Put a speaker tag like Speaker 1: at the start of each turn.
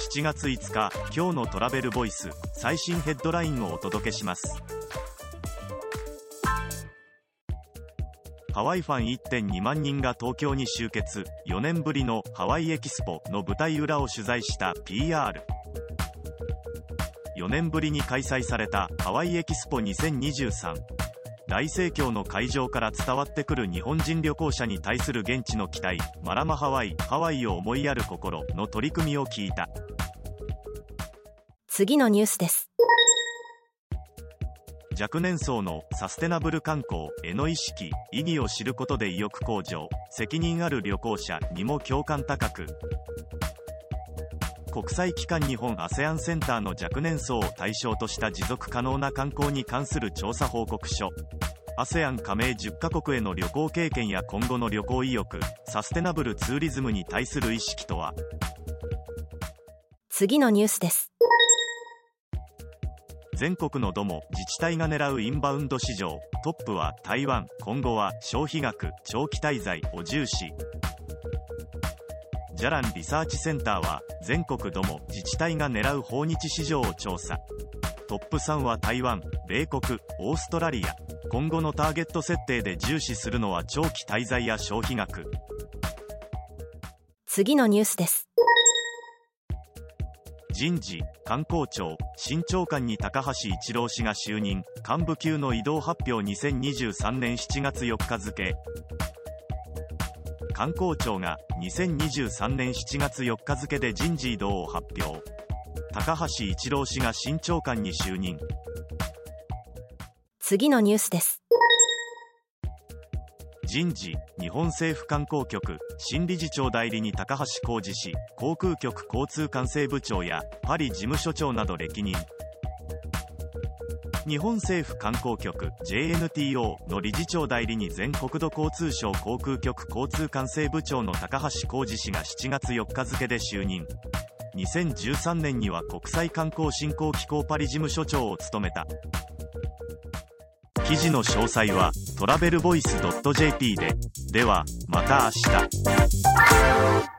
Speaker 1: 7月5日今日のトラベルボイス最新ヘッドラインをお届けします。ハワイファン1.2万人が東京に集結4年ぶりのハワイエキスポの舞台裏を取材した PR 4年ぶりに開催されたハワイエキスポ2023大盛況の会場から伝わってくる日本人旅行者に対する現地の期待マラマハワイハワイを思いやる心の取り組みを聞いた。
Speaker 2: 次のニュースです。
Speaker 1: 若年層のサステナブル観光への意識意義を知ることで意欲向上責任ある旅行者にも共感高く国際機関日本 ASEAN センターの若年層を対象とした持続可能な観光に関する調査報告書。ASEAN 加盟10カ国への旅行経験や今後の旅行意欲サステナブルツーリズムに対する意識とは？
Speaker 2: 次のニュースです。
Speaker 1: 全国のども自治体が狙うインバウンド市場。トップは台湾今後は消費額長期滞在を重視ジャランリサーチセンターは全国ども自治体が狙う訪日市場を調査。トップ3は台湾米国オーストラリア。今後のターゲット設定で重視するのは長期滞在や消費額。
Speaker 2: 次のニュースです。
Speaker 1: 人事観光庁新長官に高橋一郎氏が就任。幹部級の移動発表2023年7月4日付観光庁が2023年7月4日付で人事異動を発表。高橋一郎氏が新長官に就任。
Speaker 2: 次のニュースです。
Speaker 1: 人事日本政府観光局新理事長代理に高橋浩二氏航空局交通管制部長やパリ事務所長など歴任日本政府観光局 JNTO の理事長代理に全国土交通省航空局交通管制部長の高橋浩二氏が7月4日付で就任。2013年には国際観光振興機構パリ事務所長を務めた。記事の詳細はトラベルボイス .jp で。ではまた明日。